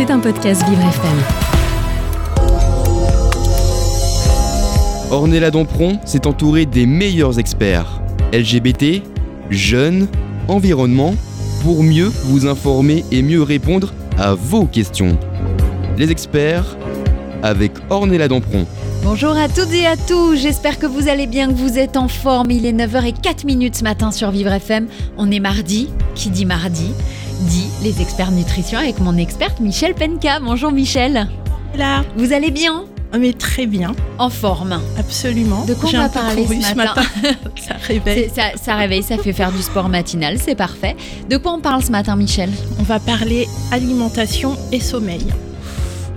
C'est un podcast Vivre FM. Ornella Dompron s'est entourée des meilleurs experts LGBT, jeunes, environnement, pour mieux vous informer et mieux répondre à vos questions. Les experts avec Ornella Dompron. Bonjour à toutes et à tous, j'espère que vous allez bien, que vous êtes en forme. Il est 9h04 ce matin sur Vivre FM. On est mardi, qui dit mardi dit les experts nutrition avec mon experte Michel Penka. Bonjour Michel. Là. Vous allez bien? Ah, mais très bien. En forme. Absolument. De quoi on va parler ce matin, Ça réveille. Ça, ça réveille, ça fait faire du sport matinal, c'est parfait. De quoi on parle ce matin, Michel? On va parler alimentation et sommeil.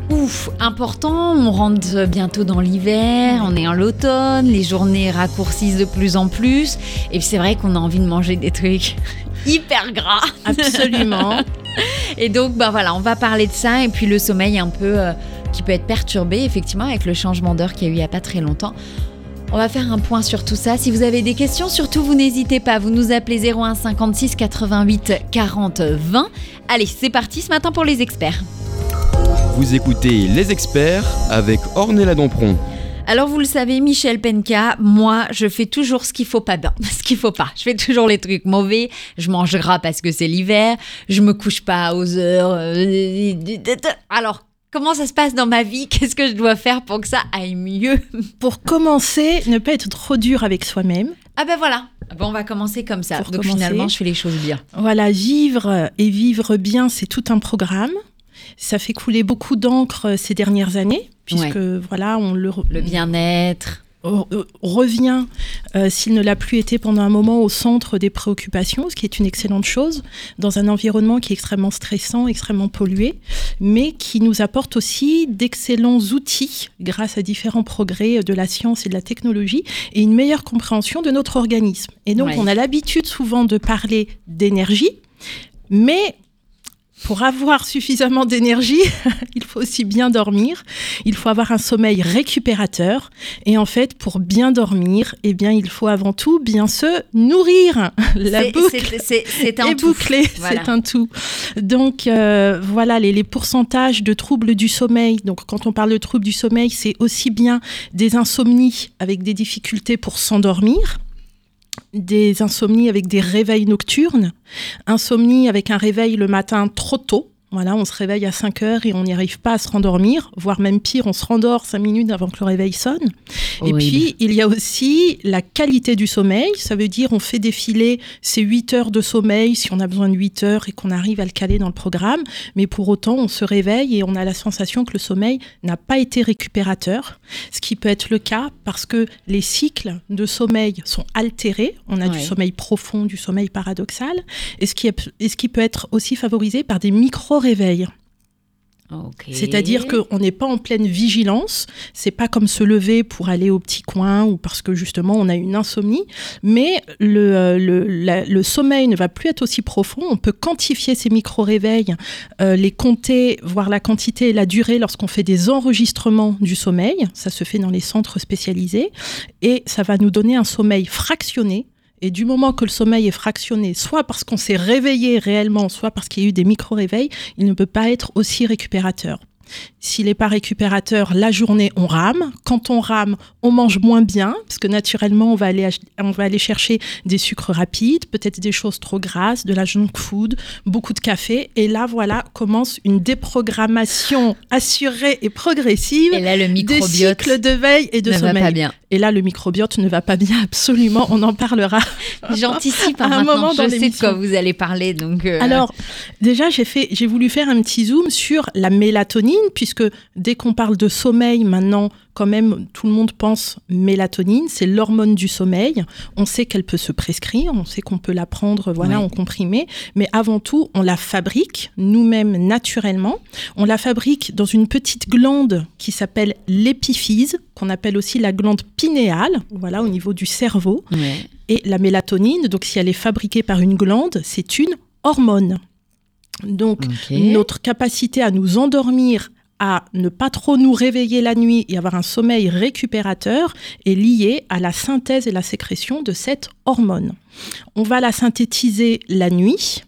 Ouf, important, on rentre bientôt dans l'hiver, on est en l'automne, les journées raccourcissent de plus en plus, et c'est vrai qu'on a envie de manger des trucs hyper gras. Absolument. et donc, bah voilà, on va parler de ça, et puis le sommeil un peu euh, qui peut être perturbé, effectivement, avec le changement d'heure qu'il y a eu il n'y a pas très longtemps. On va faire un point sur tout ça. Si vous avez des questions, surtout vous n'hésitez pas. Vous nous appelez 01 56 88 40 20. Allez, c'est parti ce matin pour les experts. Vous écoutez Les Experts avec Ornella Dompron. Alors vous le savez, Michel Penka, moi je fais toujours ce qu'il faut pas bien, ce qu'il faut pas. Je fais toujours les trucs mauvais. Je mange gras parce que c'est l'hiver. Je me couche pas aux heures. Euh, Alors Comment ça se passe dans ma vie? Qu'est-ce que je dois faire pour que ça aille mieux? Pour commencer, ne pas être trop dur avec soi-même. Ah ben voilà. Bon, on va commencer comme ça. Donc finalement, je fais les choses bien. Voilà, vivre et vivre bien, c'est tout un programme. Ça fait couler beaucoup d'encre euh, ces dernières années, puisque voilà, on le, le bien-être. Revient, euh, s'il ne l'a plus été pendant un moment, au centre des préoccupations, ce qui est une excellente chose, dans un environnement qui est extrêmement stressant, extrêmement pollué, mais qui nous apporte aussi d'excellents outils grâce à différents progrès de la science et de la technologie et une meilleure compréhension de notre organisme. Et donc, on a l'habitude souvent de parler d'énergie, mais pour avoir suffisamment d'énergie, il faut aussi bien dormir. Il faut avoir un sommeil récupérateur. Et en fait, pour bien dormir, eh bien, il faut avant tout bien se nourrir. La boucle c'est un tout. c'est un tout. Donc euh, voilà les, les, pourcentages de troubles du sommeil. Donc quand on parle de troubles du sommeil, c'est aussi bien des insomnies avec des difficultés pour s'endormir des insomnies avec des réveils nocturnes, insomnie avec un réveil le matin trop tôt, voilà, on se réveille à 5 heures et on n'y arrive pas à se rendormir, voire même pire, on se rendort 5 minutes avant que le réveil sonne. Et puis, il y a aussi la qualité du sommeil. Ça veut dire on fait défiler ces 8 heures de sommeil si on a besoin de 8 heures et qu'on arrive à le caler dans le programme. Mais pour autant, on se réveille et on a la sensation que le sommeil n'a pas été récupérateur. Ce qui peut être le cas parce que les cycles de sommeil sont altérés. On a du sommeil profond, du sommeil paradoxal. Et ce qui, est, et ce qui peut être aussi favorisé par des micro réveil. C'est-à-dire qu'on n'est pas en pleine vigilance, c'est pas comme se lever pour aller au petit coin ou parce que justement on a une insomnie, mais le, euh, le, sommeil ne va plus être aussi profond. On peut quantifier ces micro-réveils, euh, les compter, voir la quantité et la durée lorsqu'on fait des enregistrements du sommeil. Ça se fait dans les centres spécialisés et ça va nous donner un sommeil fractionné et du moment que le sommeil est fractionné, soit parce qu'on s'est réveillé réellement, soit parce qu'il y a eu des micro-réveils, il ne peut pas être aussi récupérateur. S'il n'est pas récupérateur, la journée, on rame. Quand on rame, on mange moins bien, parce que naturellement, on va aller, on va aller chercher des sucres rapides, peut-être des choses trop grasses, de la junk food, beaucoup de café. Et là, voilà, commence une déprogrammation assurée et progressive et là, le des cycles de veille et de ne sommeil. Va pas bien. Et là, le microbiote ne va pas bien, absolument. On en parlera. J'anticipe hein, un moment dans Je sais de quoi vous allez parler. Donc euh, Alors, déjà, j'ai voulu faire un petit zoom sur la mélatonine puisque dès qu'on parle de sommeil maintenant, quand même, tout le monde pense mélatonine, c'est l'hormone du sommeil. On sait qu'elle peut se prescrire, on sait qu'on peut la prendre voilà, en comprimé, mais avant tout, on la fabrique nous-mêmes naturellement. On la fabrique dans une petite glande qui s'appelle l'épiphyse, qu'on appelle aussi la glande pinéale, voilà, au niveau du cerveau. Et la mélatonine, donc si elle est fabriquée par une glande, c'est une hormone. Donc, notre capacité à nous endormir, à ne pas trop nous réveiller la nuit et avoir un sommeil récupérateur est liée à la synthèse et la sécrétion de cette hormone. On va la synthétiser la nuit.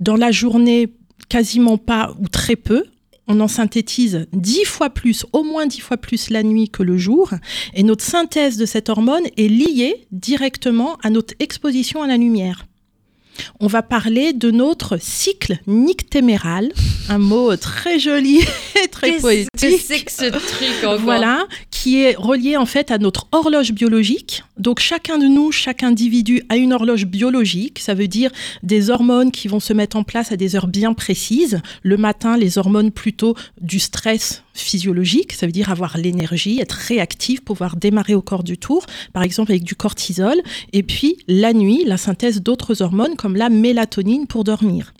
Dans la journée, quasiment pas ou très peu. on en synthétise dix fois plus, au moins dix fois plus la nuit que le jour. Et notre synthèse de cette hormone est liée directement à notre exposition à la lumière on va parler de notre cycle nictéméral, un mot très joli et très poétique. Qu'est-ce que c'est que ce truc encore Voilà, qui est relié en fait à notre horloge biologique. Donc chacun de nous, chaque individu a une horloge biologique, ça veut dire des hormones qui vont se mettre en place à des heures bien précises. Le matin, les hormones plutôt du stress physiologique, ça veut dire avoir l'énergie, être réactif, pouvoir démarrer au corps du tour, par exemple avec du cortisol. Et puis la nuit, la synthèse d'autres hormones comme la mélatonine pour dormir.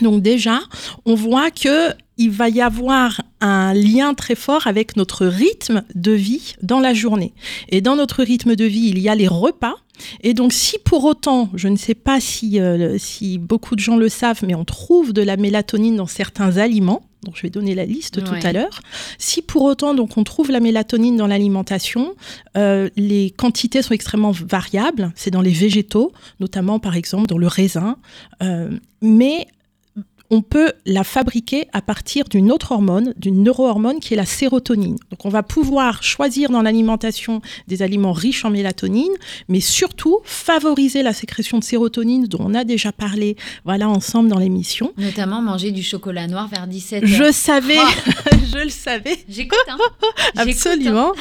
Donc déjà, on voit que il va y avoir un lien très fort avec notre rythme de vie dans la journée. Et dans notre rythme de vie, il y a les repas. Et donc, si pour autant, je ne sais pas si, euh, si beaucoup de gens le savent, mais on trouve de la mélatonine dans certains aliments, donc je vais donner la liste tout à l'heure. Si pour autant donc on trouve la mélatonine dans l'alimentation, euh, les quantités sont extrêmement variables. C'est dans les végétaux, notamment par exemple dans le raisin, euh, mais on peut la fabriquer à partir d'une autre hormone, d'une neurohormone qui est la sérotonine. Donc on va pouvoir choisir dans l'alimentation des aliments riches en mélatonine, mais surtout favoriser la sécrétion de sérotonine dont on a déjà parlé voilà ensemble dans l'émission. Notamment manger du chocolat noir vers 17 h Je savais, je le savais. J'écoute hein. Absolument.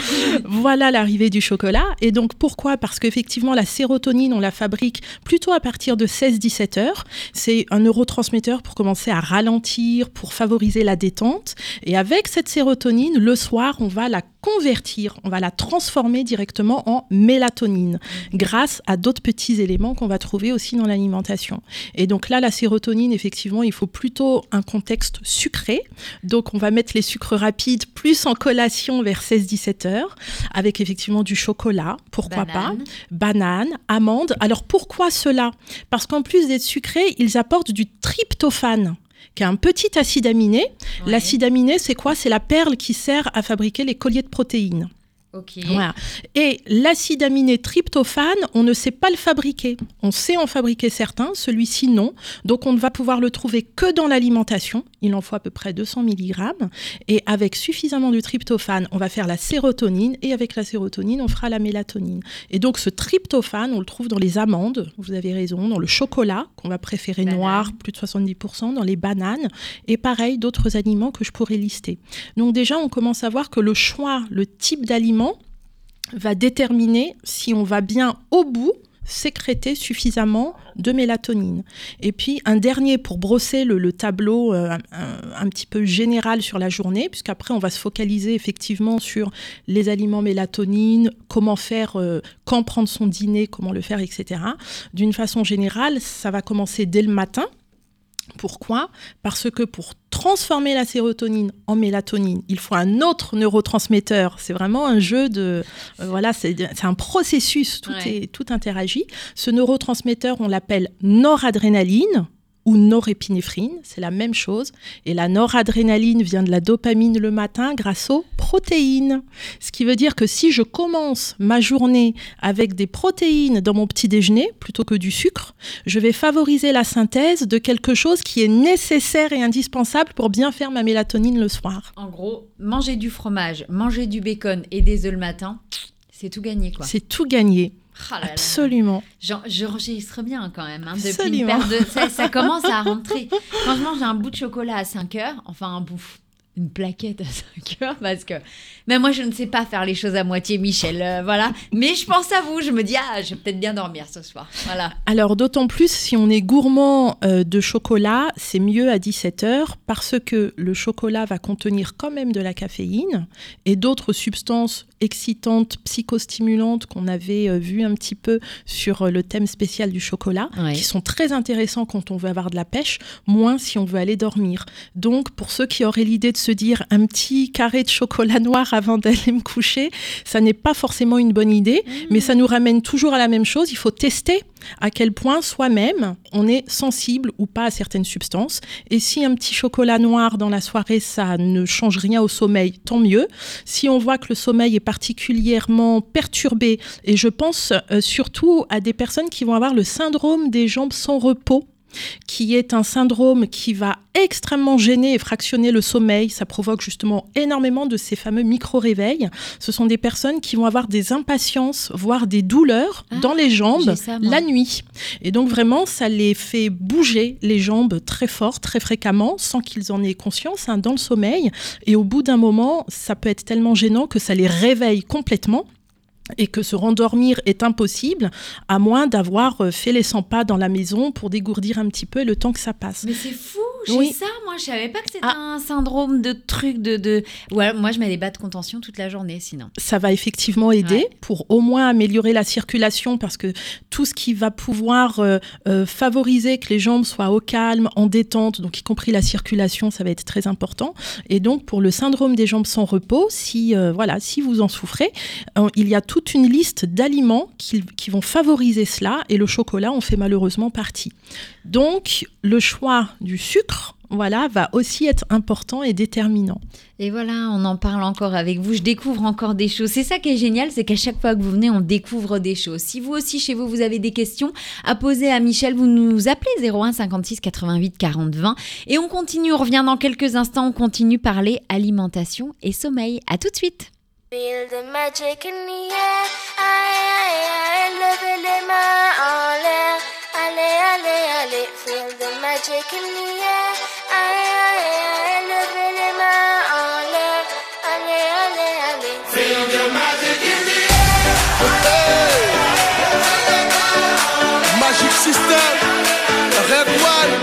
voilà l'arrivée du chocolat et donc pourquoi? Parce qu'effectivement la sérotonine on la fabrique plutôt à partir de 16-17 heures. C'est un neurotransmetteur pour commencer à ralentir pour favoriser la détente. Et avec cette sérotonine, le soir, on va la convertir, on va la transformer directement en mélatonine grâce à d'autres petits éléments qu'on va trouver aussi dans l'alimentation. Et donc là, la sérotonine, effectivement, il faut plutôt un contexte sucré. Donc on va mettre les sucres rapides plus en collation vers 16-17 heures avec effectivement du chocolat, pourquoi pas, banane, amande. Alors pourquoi cela? Parce qu'en plus d'être sucrés, ils apportent du tryptophane qui est un petit acide aminé. L'acide aminé, c'est quoi? C'est la perle qui sert à fabriquer les colliers de protéines. Et l'acide aminé tryptophane, on ne sait pas le fabriquer. On sait en fabriquer certains, celui-ci non. Donc on ne va pouvoir le trouver que dans l'alimentation. Il en faut à peu près 200 mg. Et avec suffisamment de tryptophane, on va faire la sérotonine. Et avec la sérotonine, on fera la mélatonine. Et donc ce tryptophane, on le trouve dans les amandes, vous avez raison, dans le chocolat, qu'on va préférer noir, plus de 70%, dans les bananes. Et pareil, d'autres aliments que je pourrais lister. Donc déjà, on commence à voir que le choix, le type d'aliment, va déterminer si on va bien au bout sécréter suffisamment de mélatonine. Et puis un dernier pour brosser le, tableau euh, un, petit peu général sur la journée, puisqu'après on va se focaliser effectivement sur les aliments mélatonine, comment faire, euh, quand prendre son dîner, comment le faire, etc. D'une façon générale, ça va commencer dès le matin. Pourquoi? Parce que pour transformer la sérotonine en mélatonine, il faut un autre neurotransmetteur. C'est vraiment un jeu de... Euh, voilà, c'est un processus, tout, est, tout interagit. Ce neurotransmetteur, on l'appelle noradrénaline ou norépinéphrine, c'est la même chose. Et la noradrénaline vient de la dopamine le matin grâce aux protéines. Ce qui veut dire que si je commence ma journée avec des protéines dans mon petit déjeuner plutôt que du sucre, je vais favoriser la synthèse de quelque chose qui est nécessaire et indispensable pour bien faire ma mélatonine le soir. En gros, manger du fromage, manger du bacon et des œufs le matin, c'est tout gagné quoi. C'est tout gagné. Oh Absolument. J'enregistre bien quand même. Hein, depuis une de... ça, ça, commence à rentrer. Quand je mange un bout de chocolat à 5 heures, enfin un bout, une plaquette à 5 heures parce que mais moi je ne sais pas faire les choses à moitié Michel euh, voilà. Mais je pense à vous je me dis ah je vais peut-être bien dormir ce soir voilà. Alors d'autant plus si on est gourmand euh, de chocolat c'est mieux à 17 heures parce que le chocolat va contenir quand même de la caféine et d'autres substances excitantes psychostimulantes qu'on avait euh, vu un petit peu sur le thème spécial du chocolat qui sont très intéressants quand on veut avoir de la pêche moins si on veut aller dormir. Donc pour ceux qui auraient l'idée de se dire un petit carré de chocolat noir avant d'aller me coucher, ça n'est pas forcément une bonne idée, mmh. mais ça nous ramène toujours à la même chose. Il faut tester à quel point soi-même on est sensible ou pas à certaines substances. Et si un petit chocolat noir dans la soirée, ça ne change rien au sommeil, tant mieux. Si on voit que le sommeil est particulièrement perturbé, et je pense euh, surtout à des personnes qui vont avoir le syndrome des jambes sans repos, qui est un syndrome qui va extrêmement gêner et fractionner le sommeil. Ça provoque justement énormément de ces fameux micro-réveils. Ce sont des personnes qui vont avoir des impatiences, voire des douleurs Ah, dans les jambes ça, la nuit. Et donc vraiment, ça les fait bouger les jambes très fort, très fréquemment, sans qu'ils en aient conscience, hein, dans le sommeil. Et au bout d'un moment, ça peut être tellement gênant que ça les réveille complètement et que se rendormir est impossible, à moins d'avoir euh, fait les 100 pas dans la maison pour dégourdir un petit peu le temps que ça passe. Mais c'est fou, j'ai Oui. ça, moi je savais pas que c'était Ah. un syndrome de truc de... de... Ouais, moi je mets des bas de contention toute la journée sinon. ça va effectivement aider Ouais. pour au moins améliorer la circulation parce que tout ce qui va pouvoir euh, euh, favoriser que les jambes soient au calme, en détente, donc y compris la circulation, ça va être très important. Et donc pour le syndrome des jambes sans repos, si euh, voilà, si vous en souffrez, il y a toute une liste d'aliments qui, qui vont favoriser cela et le chocolat en fait malheureusement partie. Donc le choix du sucre, voilà, va aussi être important et déterminant. Et voilà, on en parle encore avec vous. Je découvre encore des choses. C'est ça qui est génial, c'est qu'à chaque fois que vous venez, on découvre des choses. Si vous aussi, chez vous, vous avez des questions à poser à Michel, vous nous appelez 01 56 88 40 20. Et on continue, on revient dans quelques instants. On continue parler alimentation et sommeil. À tout de suite. Feel the magic in the air. Aïe, aïe, aïe, levez les mains en l'air. Allez, allez, allez. Feel the magic in the air. Aïe, aïe, aïe, levez les mains en l'air. Allez, allez, allez. Magic System, Red One.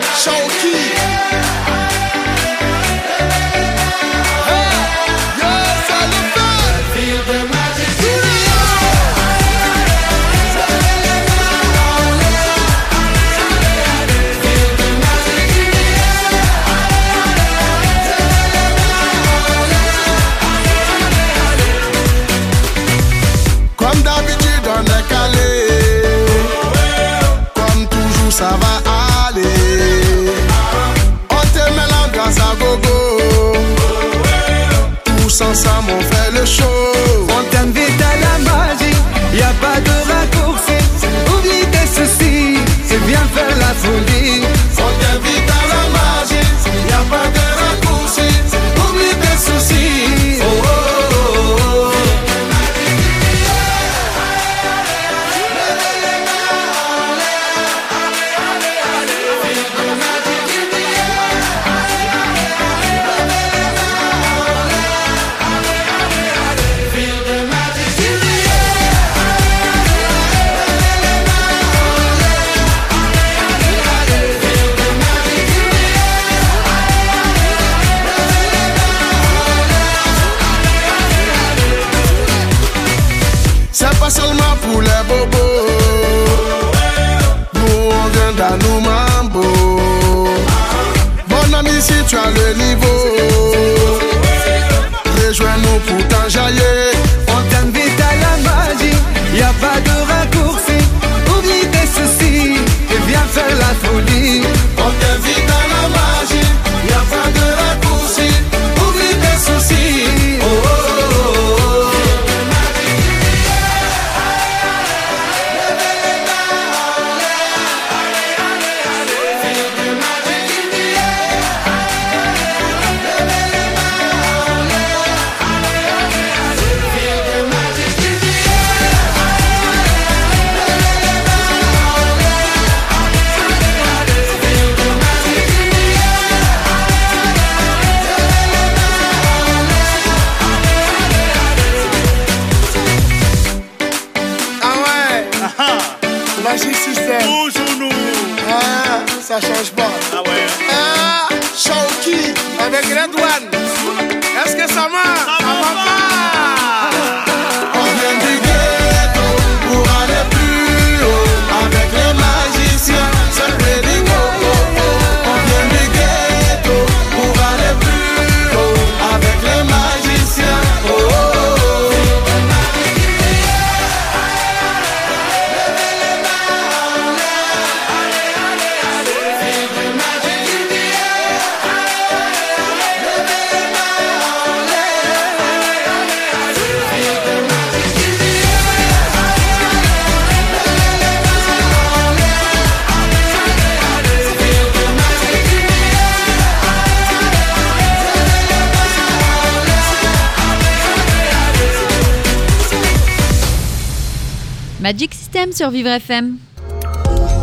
Magic System sur Vivre FM.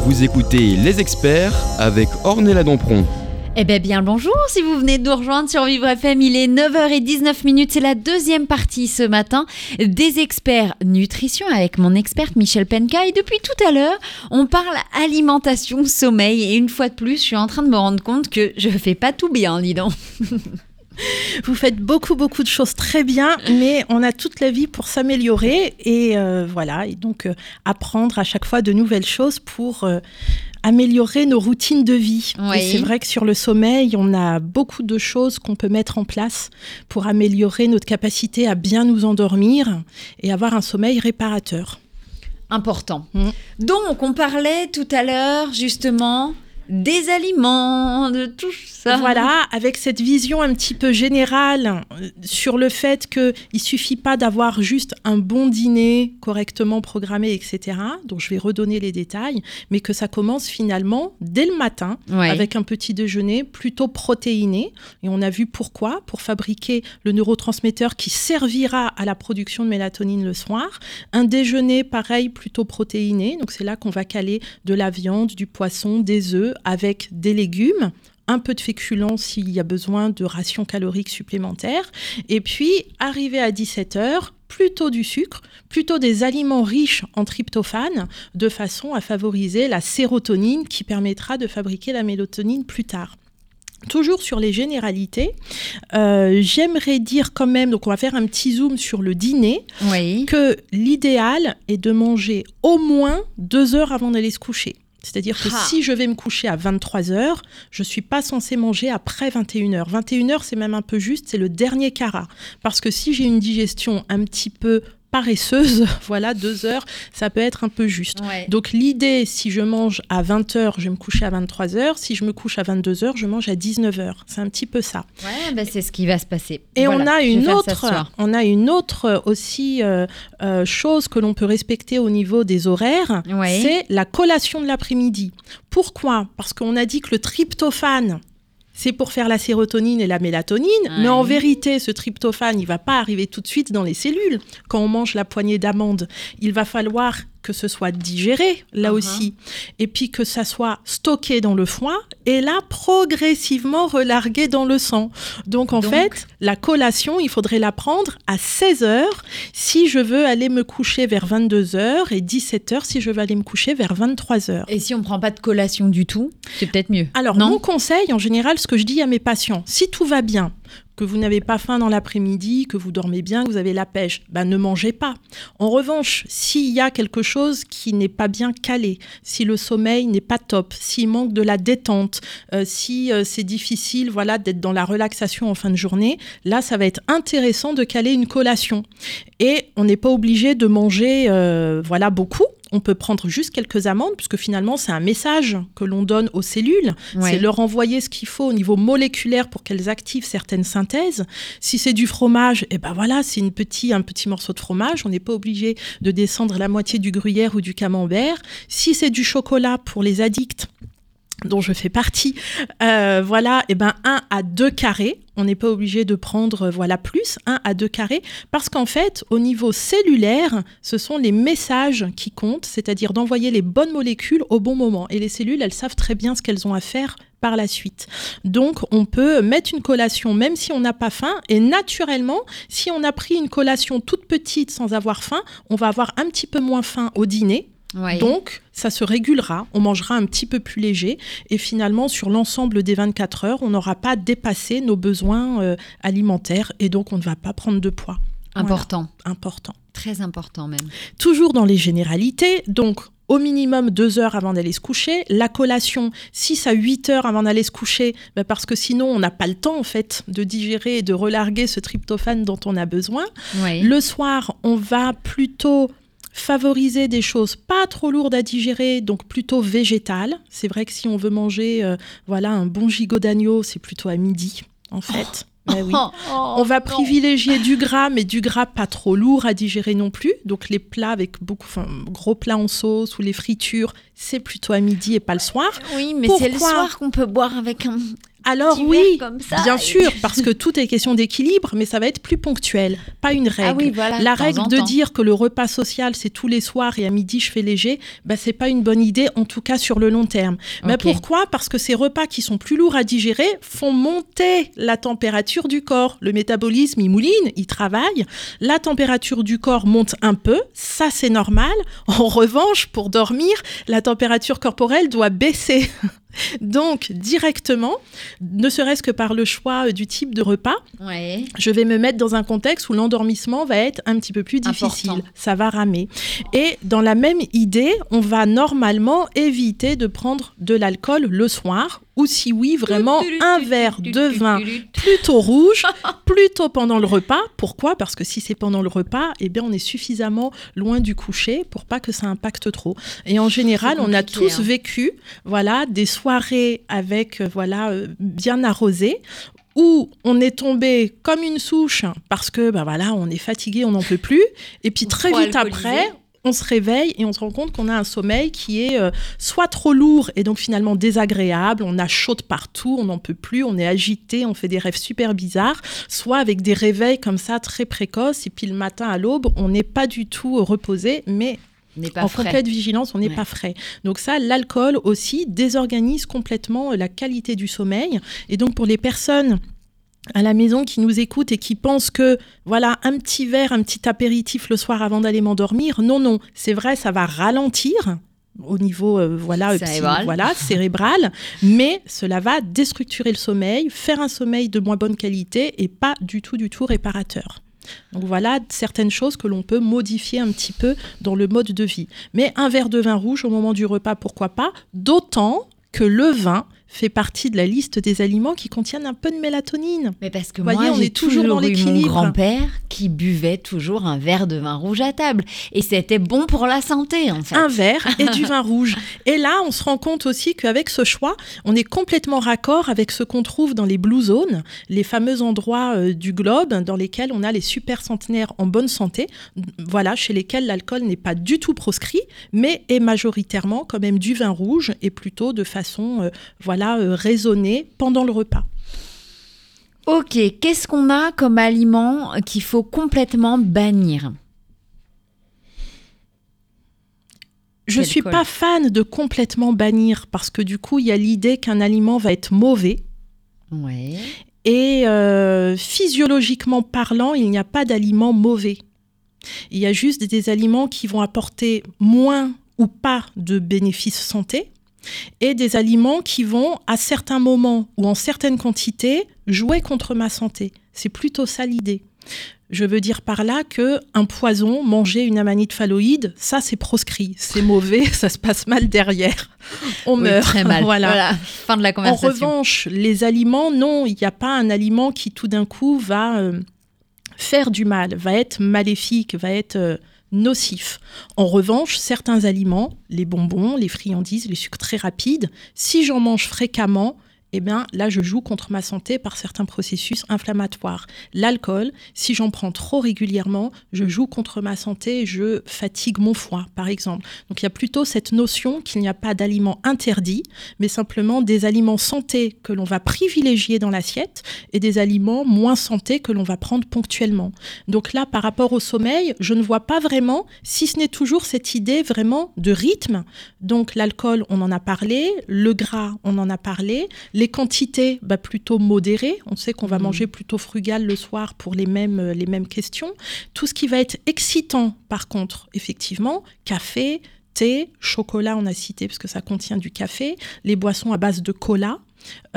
Vous écoutez Les Experts avec Ornella Dampron. Eh bien, bien bonjour, si vous venez de nous rejoindre sur Vivre FM, il est 9h19 minutes, c'est la deuxième partie ce matin des experts nutrition avec mon experte Michel Penka et depuis tout à l'heure, on parle alimentation, sommeil et une fois de plus, je suis en train de me rendre compte que je fais pas tout bien, dis donc. Vous faites beaucoup, beaucoup de choses très bien, mais on a toute la vie pour s'améliorer et euh, voilà, et donc euh, apprendre à chaque fois de nouvelles choses pour euh, améliorer nos routines de vie. Oui. Et c'est vrai que sur le sommeil, on a beaucoup de choses qu'on peut mettre en place pour améliorer notre capacité à bien nous endormir et avoir un sommeil réparateur. Important. Mm. Donc, on parlait tout à l'heure justement des aliments, de tout ça. Voilà, avec cette vision un petit peu générale euh, sur le fait qu'il ne suffit pas d'avoir juste un bon dîner correctement programmé, etc. Donc je vais redonner les détails, mais que ça commence finalement dès le matin Ouais. avec un petit déjeuner plutôt protéiné. Et on a vu pourquoi, pour fabriquer le neurotransmetteur qui servira à la production de mélatonine le soir. Un déjeuner pareil plutôt protéiné, donc c'est là qu'on va caler de la viande, du poisson, des œufs avec des légumes un peu de féculents s'il y a besoin de rations caloriques supplémentaires. Et puis, arrivé à 17h, plutôt du sucre, plutôt des aliments riches en tryptophane, de façon à favoriser la sérotonine qui permettra de fabriquer la mélatonine plus tard. Toujours sur les généralités, euh, j'aimerais dire quand même, donc on va faire un petit zoom sur le dîner, Oui. que l'idéal est de manger au moins deux heures avant d'aller se coucher. C'est-à-dire que Ah. si je vais me coucher à 23 heures, je suis pas censée manger après 21 heures. 21 heures, c'est même un peu juste, c'est le dernier carat. Parce que si j'ai une digestion un petit peu paresseuse, voilà, deux heures, ça peut être un peu juste. Ouais. Donc l'idée, si je mange à 20 heures, je vais me coucher à 23 heures. Si je me couche à 22 heures, je mange à 19 heures. C'est un petit peu ça. Ouais, bah, c'est ce qui va se passer. Et Voilà, on a une autre, on a une autre euh, aussi euh, euh, chose que l'on peut respecter au niveau des horaires, Ouais. c'est la collation de l'après-midi. Pourquoi? Parce qu'on a dit que le tryptophane c'est pour faire la sérotonine et la mélatonine, mais en vérité, ce tryptophane, il va pas arriver tout de suite dans les cellules. Quand on mange la poignée d'amandes, il va falloir que ce soit digéré, là Uh-huh. aussi, et puis que ça soit stocké dans le foie, et là, progressivement relargué dans le sang. Donc, en Donc- fait, la collation, il faudrait la prendre à 16 heures si je veux aller me coucher vers 22 heures, et 17 heures si je veux aller me coucher vers 23 heures. Et si on prend pas de collation du tout, c'est peut-être mieux. Alors, non? mon conseil, en général, ce que je dis à mes patients, si tout va bien, que vous n'avez pas faim dans l'après-midi, que vous dormez bien, que vous avez la pêche, ben ne mangez pas. En revanche, s'il y a quelque chose qui n'est pas bien calé, si le sommeil n'est pas top, s'il manque de la détente, euh, si euh, c'est difficile voilà, d'être dans la relaxation en fin de journée, là, ça va être intéressant de caler une collation. Et on n'est pas obligé de manger euh, voilà, beaucoup. On peut prendre juste quelques amandes, puisque finalement, c'est un message que l'on donne aux cellules. Ouais. C'est leur envoyer ce qu'il faut au niveau moléculaire pour qu'elles activent certaines synthèses. Si c'est du fromage, et ben voilà, c'est une petit, un petit morceau de fromage. On n'est pas obligé de descendre la moitié du gruyère ou du camembert. Si c'est du chocolat pour les addicts, dont je fais partie, euh, voilà, et ben un à deux carrés. On n'est pas obligé de prendre euh, voilà plus un à deux carrés parce qu'en fait, au niveau cellulaire, ce sont les messages qui comptent, c'est-à-dire d'envoyer les bonnes molécules au bon moment. Et les cellules, elles savent très bien ce qu'elles ont à faire par la suite. Donc, on peut mettre une collation même si on n'a pas faim. Et naturellement, si on a pris une collation toute petite sans avoir faim, on va avoir un petit peu moins faim au dîner. Ouais. Donc, ça se régulera, on mangera un petit peu plus léger et finalement, sur l'ensemble des 24 heures, on n'aura pas dépassé nos besoins euh, alimentaires et donc on ne va pas prendre de poids. Important. Voilà, important. Très important même. Toujours dans les généralités, donc au minimum deux heures avant d'aller se coucher. La collation, 6 à 8 heures avant d'aller se coucher, bah, parce que sinon on n'a pas le temps en fait de digérer et de relarguer ce tryptophane dont on a besoin. Ouais. Le soir, on va plutôt favoriser des choses pas trop lourdes à digérer, donc plutôt végétales. C'est vrai que si on veut manger euh, voilà, un bon gigot d'agneau, c'est plutôt à midi, en fait. Ouais, oui. Oh, oh, On va non. privilégier du gras, mais du gras pas trop lourd à digérer non plus. Donc les plats avec beaucoup, enfin, gros plats en sauce ou les fritures, c'est plutôt à midi et pas le soir. Oui, mais c'est le soir qu'on peut boire avec un, Alors oui, verre comme ça bien et- sûr, parce que tout est question d'équilibre, mais ça va être plus ponctuel, pas une règle. Ah oui, voilà. La règle de temps. dire que le repas social c'est tous les soirs et à midi je fais léger, bah c'est pas une bonne idée en tout cas sur le long terme. Mais pourquoi? Parce que ces repas qui sont plus lourds à digérer font monter la température du corps. Le métabolisme il mouline, il travaille, la température du corps monte un peu, ça c'est normal. En revanche, pour dormir, la température corporelle doit baisser. Donc directement, ne serait-ce que par le choix euh, du type de repas, Ouais. je vais me mettre dans un contexte où l'endormissement va être un petit peu plus difficile. Important. Ça va ramer. Et dans la même idée, on va normalement éviter de prendre de l'alcool le soir, ou si oui, vraiment un verre de vin plutôt rouge, plutôt pendant le repas. Pourquoi? Parce que si c'est pendant le repas, eh bien, on est suffisamment loin du coucher pour pas que ça impacte trop. Et en général, on a tous hein. vécu, voilà, des soirées avec, euh, voilà, euh, bien arrosées où on est tombé comme une souche parce que bah voilà, on est fatigué, on n'en peut plus et puis très trop vite alcoolisé. après, on se réveille et on se rend compte qu'on a un sommeil qui est euh, soit trop lourd et donc finalement désagréable, on a chaud de partout, on n'en peut plus, on est agité, on fait des rêves super bizarres, soit avec des réveils comme ça très précoces et puis le matin à l'aube, on n'est pas du tout reposé, mais pas en frais. complète vigilance, on n'est Ouais. pas frais. Donc ça, l'alcool aussi désorganise complètement euh, la qualité du sommeil. Et donc pour les personnes à la maison qui nous écoutent et qui pensent que voilà un petit verre, un petit apéritif le soir avant d'aller m'endormir, non non, c'est vrai, ça va ralentir au niveau euh, voilà psy- Cérébral. voilà cérébral mais cela va déstructurer le sommeil faire un sommeil de moins bonne qualité et pas du tout du tout réparateur donc voilà certaines choses que l'on peut modifier un petit peu dans le mode de vie. Mais un verre de vin rouge au moment du repas, pourquoi pas? D'autant que le vin fait partie de la liste des aliments qui contiennent un peu de mélatonine. Mais parce que Voyez, moi, on est toujours dans eu mon l'équilibre. grand-père qui buvait toujours un verre de vin rouge à table. Et c'était bon pour la santé, en fait. Un verre et du vin rouge. Et là, on se rend compte aussi qu'avec ce choix, on est complètement raccord avec ce qu'on trouve dans les blue zones, les fameux endroits euh, du globe dans lesquels on a les super centenaires en bonne santé, voilà, chez lesquels l'alcool n'est pas du tout proscrit, mais est majoritairement quand même du vin rouge et plutôt de façon, euh, voilà, euh, raisonnée pendant le repas. Ok, qu'est-ce qu'on a comme aliment qu'il faut complètement bannir? Je Quel suis pas fan de complètement bannir parce que du coup, il y a l'idée qu'un aliment va être mauvais. Ouais. Et euh, physiologiquement parlant, il n'y a pas d'aliments mauvais. Il y a juste des aliments qui vont apporter moins ou pas de bénéfices santé et des aliments qui vont, à certains moments ou en certaines quantités, jouer contre ma santé. C'est plutôt ça l'idée. Je veux dire par là que un poison, manger une amanite phalloïde, ça c'est proscrit, c'est mauvais, ça se passe mal derrière. On Oui, meurt. très mal. voilà. voilà. Fin de la En conversation. revanche, les aliments, non, il n'y a pas un aliment qui tout d'un coup va euh, faire du mal, va être maléfique, va être euh, nocif. En revanche, certains aliments, les bonbons, les friandises, les sucres très rapides, si j'en mange fréquemment, eh bien là, je joue contre ma santé par certains processus inflammatoires. L'alcool, si j'en prends trop régulièrement, je joue contre ma santé, je fatigue mon foie, par exemple. Donc il y a plutôt cette notion qu'il n'y a pas d'aliments interdits, mais simplement des aliments santé que l'on va privilégier dans l'assiette et des aliments moins santé que l'on va prendre ponctuellement. Donc là, par rapport au sommeil, je ne vois pas vraiment, si ce n'est toujours cette idée vraiment de rythme. Donc l'alcool, on en a parlé, le gras, on en a parlé, les quantités, bah, plutôt modérées. On sait qu'on va Mhm. manger plutôt frugal le soir pour les mêmes, euh, les mêmes questions. Tout ce qui va être excitant, par contre, effectivement, café, thé, chocolat, on a cité parce que ça contient du café, les boissons à base de cola.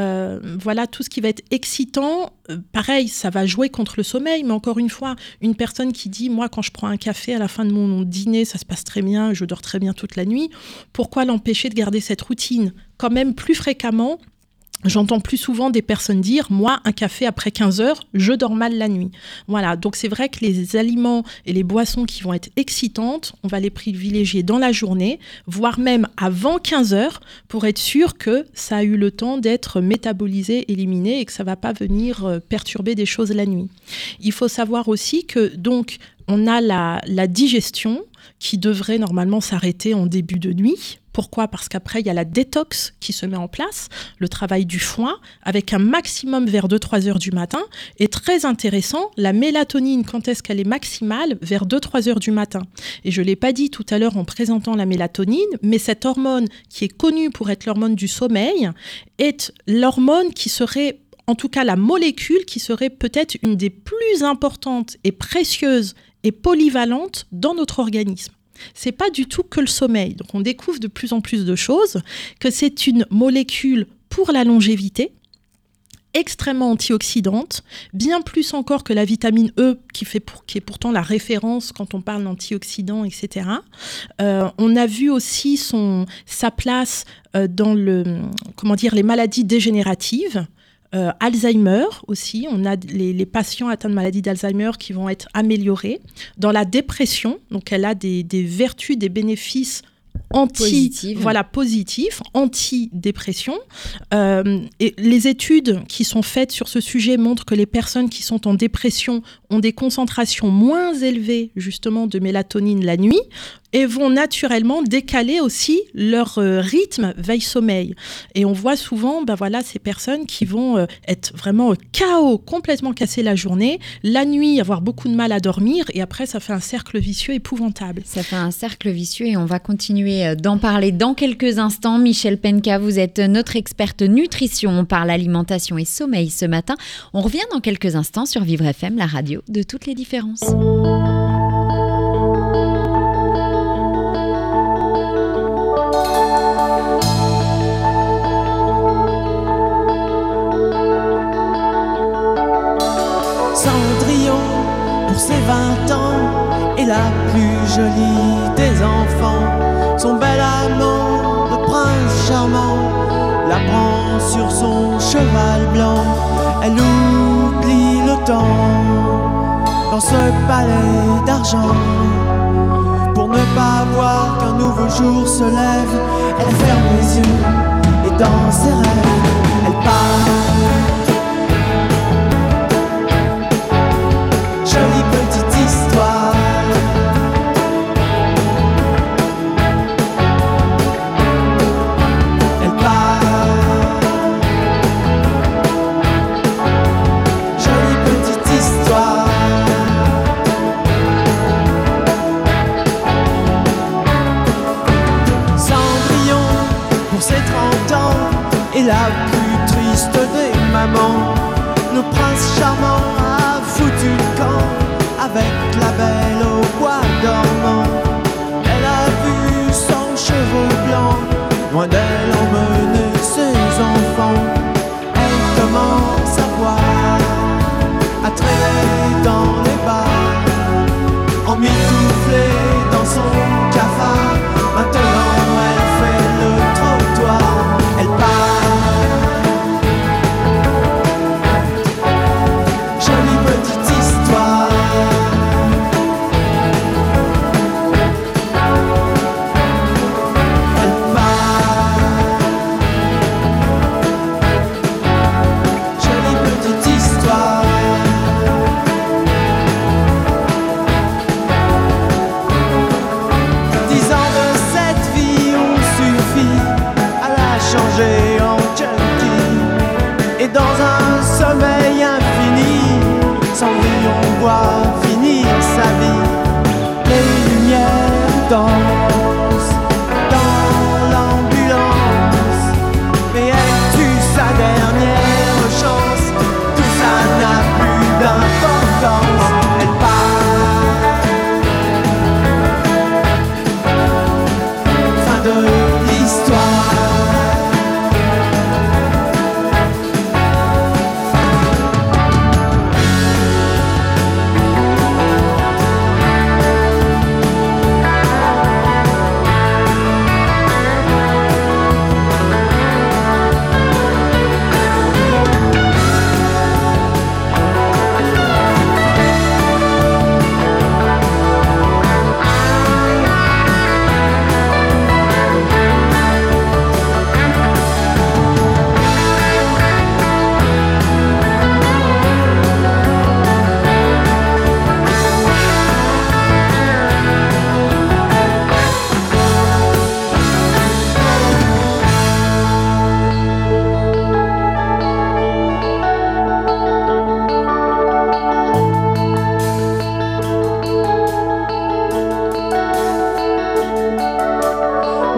Euh, voilà, tout ce qui va être excitant, euh, pareil, ça va jouer contre le sommeil, mais encore une fois, une personne qui dit, moi, quand je prends un café à la fin de mon dîner, ça se passe très bien, je dors très bien toute la nuit, pourquoi l'empêcher de garder cette routine? Quand même plus fréquemment, J'entends plus souvent des personnes dire Moi, un café après 15 heures, je dors mal la nuit. Voilà, donc c'est vrai que les aliments et les boissons qui vont être excitantes, on va les privilégier dans la journée, voire même avant 15 heures, pour être sûr que ça a eu le temps d'être métabolisé, éliminé et que ça va pas venir euh, perturber des choses la nuit. Il faut savoir aussi que donc on a la, la digestion qui devrait normalement s'arrêter en début de nuit. Pourquoi? Parce qu'après, il y a la détox qui se met en place, le travail du foin, avec un maximum vers 2-3 heures du matin. Et très intéressant, la mélatonine, quand est-ce qu'elle est maximale? Vers 2-3 heures du matin. Et je ne l'ai pas dit tout à l'heure en présentant la mélatonine, mais cette hormone qui est connue pour être l'hormone du sommeil est l'hormone qui serait en tout cas la molécule qui serait peut-être une des plus importantes et précieuses et polyvalentes dans notre organisme. C'est pas du tout que le sommeil. Donc on découvre de plus en plus de choses que c'est une molécule pour la longévité extrêmement antioxydante, bien plus encore que la vitamine E qui, fait pour, qui est pourtant la référence quand on parle d'antioxydants, etc. Euh, on a vu aussi son, sa place euh, dans le, comment dire, les maladies dégénératives. Euh, Alzheimer aussi, on a les, les patients atteints de maladie d'Alzheimer qui vont être améliorés. Dans la dépression, donc elle a des, des vertus, des bénéfices anti Positive. voilà positifs, anti-dépression. Euh, et les études qui sont faites sur ce sujet montrent que les personnes qui sont en dépression ont des concentrations moins élevées justement de mélatonine la nuit et vont naturellement décaler aussi leur euh, rythme veille-sommeil. Et on voit souvent, ben voilà, ces personnes qui vont euh, être vraiment au chaos, complètement cassées la journée, la nuit avoir beaucoup de mal à dormir, et après ça fait un cercle vicieux épouvantable. Ça fait un cercle vicieux et on va continuer euh, d'en parler dans quelques instants. Michel Penka, vous êtes notre experte nutrition. On parle alimentation et sommeil ce matin. On revient dans quelques instants sur Vivre FM, la radio de toutes les différences. Cendrillon, pour ses 20 ans, est la plus jolie des enfants. Son bel amant, le prince charmant, la prend sur son cheval blanc. Elle oublie le temps dans ce palais d'argent. Pour ne pas voir qu'un nouveau jour se lève, elle ferme les yeux et dans ses rêves, somos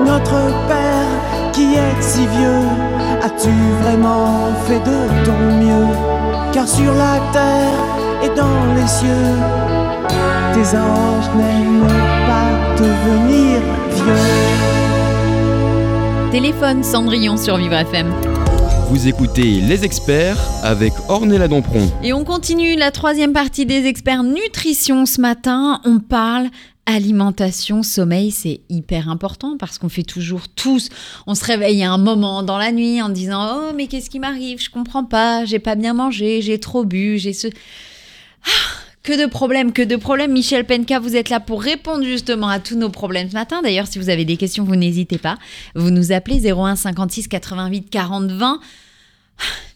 Notre Père qui est si vieux, as-tu vraiment fait de ton mieux? Car sur la terre et dans les cieux, tes anges n'aiment pas devenir vieux. Téléphone Cendrillon sur Vivre FM. Vous écoutez Les Experts avec Ornella Dampron. Et on continue la troisième partie des Experts Nutrition ce matin. On parle alimentation, sommeil, c'est hyper important parce qu'on fait toujours tous. On se réveille à un moment dans la nuit en disant Oh, mais qu'est-ce qui m'arrive? Je comprends pas, j'ai pas bien mangé, j'ai trop bu, j'ai ce. Ah, que de problèmes, que de problèmes. Michel Penka, vous êtes là pour répondre justement à tous nos problèmes ce matin. D'ailleurs, si vous avez des questions, vous n'hésitez pas. Vous nous appelez 01 56 88 40 20.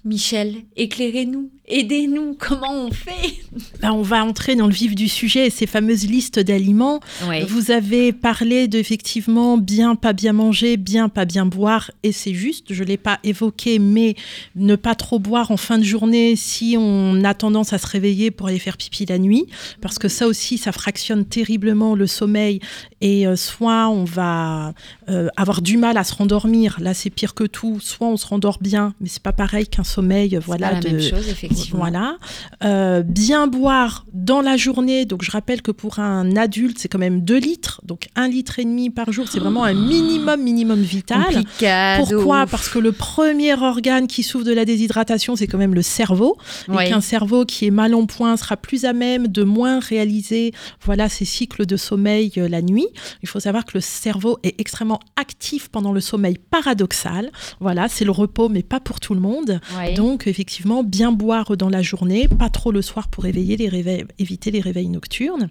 Michel, éclairez-nous, aidez-nous, comment on fait? Là, on va entrer dans le vif du sujet, ces fameuses listes d'aliments. Vous avez parlé d'effectivement bien, pas bien manger, bien, pas bien boire, et c'est juste, je ne l'ai pas évoqué, mais ne pas trop boire en fin de journée si on a tendance à se réveiller pour aller faire pipi la nuit, parce que ça aussi, ça fractionne terriblement le sommeil, et euh, soit on va euh, avoir du mal à se rendormir, là c'est pire que tout, soit on se rendort bien, mais c'est pas pareil qu'un sommeil, voilà, la de, même chose, effectivement. voilà. Euh, bien boire dans la journée. Donc, je rappelle que pour un adulte, c'est quand même 2 litres. Donc, 1 litre et demi par jour, c'est vraiment un minimum, minimum vital. Complicado. Pourquoi? Parce que le premier organe qui souffre de la déshydratation, c'est quand même le cerveau. Ouais. Et qu'un cerveau qui est mal en point sera plus à même de moins réaliser voilà, ses cycles de sommeil euh, la nuit. Il faut savoir que le cerveau est extrêmement actif pendant le sommeil paradoxal. Voilà, c'est le repos, mais pas pour tout le monde. Ouais. Donc, effectivement, bien boire dans la journée, pas trop le soir pour éveiller les réveils, éviter les réveils nocturnes.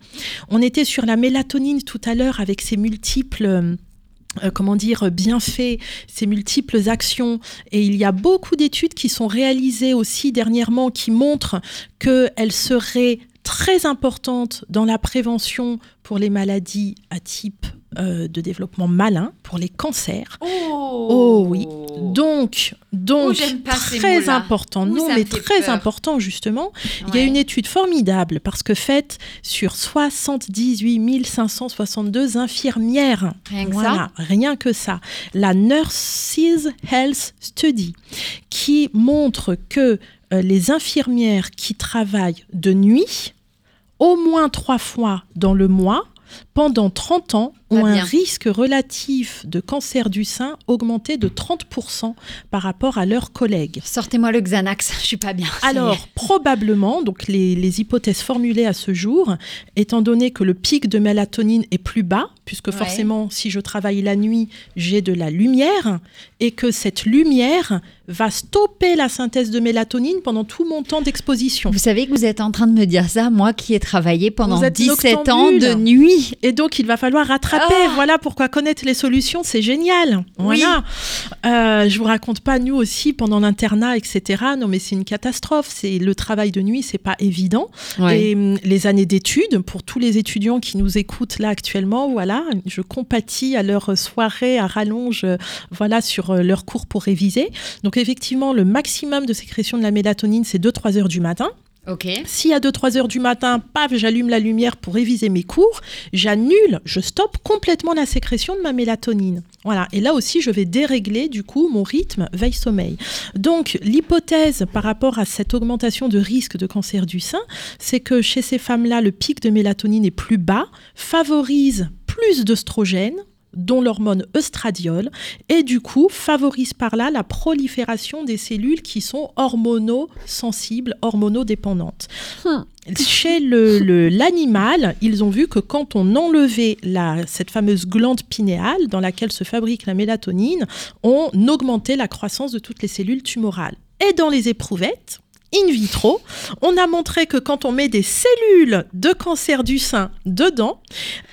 On était sur la mélatonine tout à l'heure avec ses multiples. euh, euh, comment dire, bienfaits, ces multiples actions. Et il y a beaucoup d'études qui sont réalisées aussi dernièrement qui montrent qu'elle serait très importante dans la prévention pour les maladies à type euh, de développement malin, pour les cancers. Oh oui. Donc, donc Oh, très important. Ouh, non, ça mais très peur. important justement. Il y a une étude formidable parce que faite sur 78 562 infirmières. Rien que Voilà, rien que ça. La Nurses Health Study qui montre que euh, les infirmières qui travaillent de nuit, au moins trois fois dans le mois, pendant 30 ans, ont un risque relatif de cancer du sein augmenté de 30% par rapport à leurs collègues. Sortez-moi le Xanax, je suis pas bien. Alors, probablement, donc les, les hypothèses formulées à ce jour, étant donné que le pic de mélatonine est plus bas, puisque Ouais. forcément, si je travaille la nuit, j'ai de la lumière, et que cette lumière va stopper la synthèse de mélatonine pendant tout mon temps d'exposition. Vous savez que vous êtes en train de me dire ça, moi qui ai travaillé pendant Vous êtes 17 ans de nuit. Et donc, il va falloir rattraper. Ah Voilà pourquoi connaître les solutions, c'est génial. Oui. Voilà. Euh, je vous raconte pas, nous aussi, pendant l'internat, etc. Non, mais c'est une catastrophe. C'est le travail de nuit, c'est pas évident. Et hum, les années d'études, pour tous les étudiants qui nous écoutent là actuellement, voilà, je compatis à leur soirée à rallonge, euh, voilà, sur euh, leur cours pour réviser. Donc, effectivement, le maximum de sécrétion de la mélatonine, c'est 2-3 heures du matin. Si à 2-3 heures du matin, paf, j'allume la lumière pour réviser mes cours, j'annule, je stoppe complètement la sécrétion de ma mélatonine. Voilà. Et là aussi, je vais dérégler du coup mon rythme veille-sommeil. Donc, l'hypothèse par rapport à cette augmentation de risque de cancer du sein, c'est que chez ces femmes-là, le pic de mélatonine est plus bas, favorise plus d'œstrogènes dont l'hormone œstradiol, et du coup favorise par là la prolifération des cellules qui sont hormonosensibles, hormonodépendantes. Hmm. Chez le- le- l'animal, ils ont vu que quand on enlevait la, cette fameuse glande pinéale dans laquelle se fabrique la mélatonine, on augmentait la croissance de toutes les cellules tumorales. Et dans les éprouvettes, in vitro, on a montré que quand on met des cellules de cancer du sein dedans,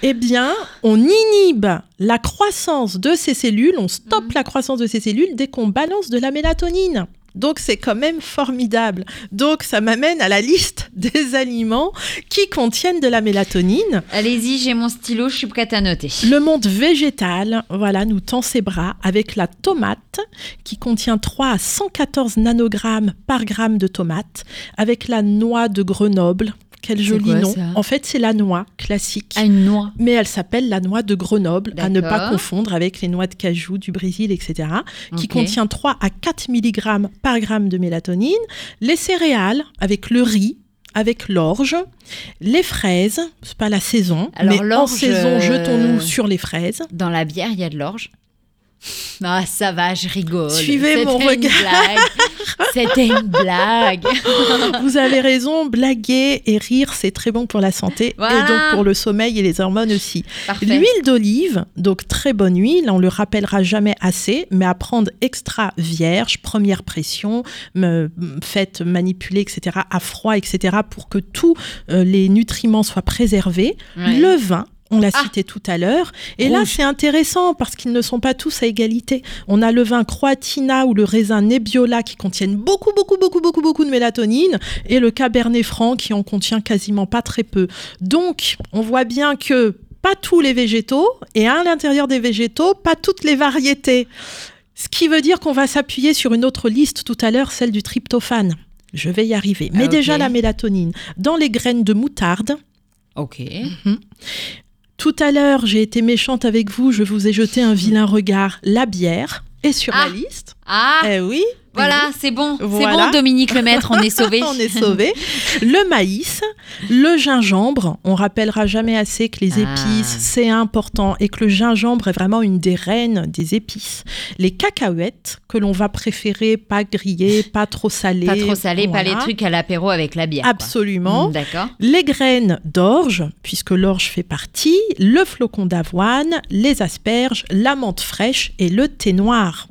eh bien, on inhibe la croissance de ces cellules, on stoppe la croissance de ces cellules dès qu'on balance de la mélatonine. Donc c'est quand même formidable. Donc ça m'amène à la liste des aliments qui contiennent de la mélatonine. Allez-y, j'ai mon stylo, je suis prête à noter. Le monde végétal, voilà, nous tend ses bras avec la tomate qui contient 3 à 114 nanogrammes par gramme de tomate, avec la noix de Grenoble quel joli quoi, nom. En fait, c'est la noix classique. Ah, une noix. Mais elle s'appelle la noix de Grenoble, à ne pas confondre avec les noix de cajou du Brésil, etc., qui contient 3 à 4 mg par gramme de mélatonine. Les céréales, avec le riz, avec l'orge, les fraises, c'est pas la saison, Alors, mais en saison, euh, jetons-nous sur les fraises. Dans la bière, il y a de l'orge. Ah, ça va, je rigole. Suivez mon regard. C'était une blague. Vous avez raison, blaguer et rire, c'est très bon pour la santé Voilà. et donc pour le sommeil et les hormones aussi. L'huile d'olive, donc très bonne huile, on le rappellera jamais assez, mais à prendre extra vierge, première pression, faites manipuler, etc., à froid, etc., pour que tous euh, les nutriments soient préservés. Ouais. Le vin. On l'a Ah. cité tout à l'heure. Et là, c'est intéressant parce qu'ils ne sont pas tous à égalité. On a le vin Croatina ou le raisin Nebbiolo qui contiennent beaucoup, beaucoup, beaucoup, beaucoup, beaucoup de mélatonine et le Cabernet Franc qui en contient quasiment pas très peu. Donc, on voit bien que pas tous les végétaux et à l'intérieur des végétaux, pas toutes les variétés. Ce qui veut dire qu'on va s'appuyer sur une autre liste tout à l'heure, celle du tryptophane. Je vais y arriver. Mais Ah, déjà la mélatonine. Dans les graines de moutarde, Ok. Tout à l'heure, j'ai été méchante avec vous, je vous ai jeté un vilain regard. La bière est sur Ah. la liste. Ah, Eh oui. Voilà, c'est bon. C'est bon, Dominique Lemaître, on est sauvé. on est sauvé. Le maïs, le gingembre. On rappellera jamais assez que les Ah. épices, c'est important et que le gingembre est vraiment une des reines des épices. Les cacahuètes, que l'on va préférer pas grillées, pas trop salées. Pas trop salé, pas les trucs à l'apéro avec la bière. Absolument. Mm, D'accord. Les graines d'orge, puisque l'orge fait partie, le flocon d'avoine, les asperges, la menthe fraîche et le thé noir.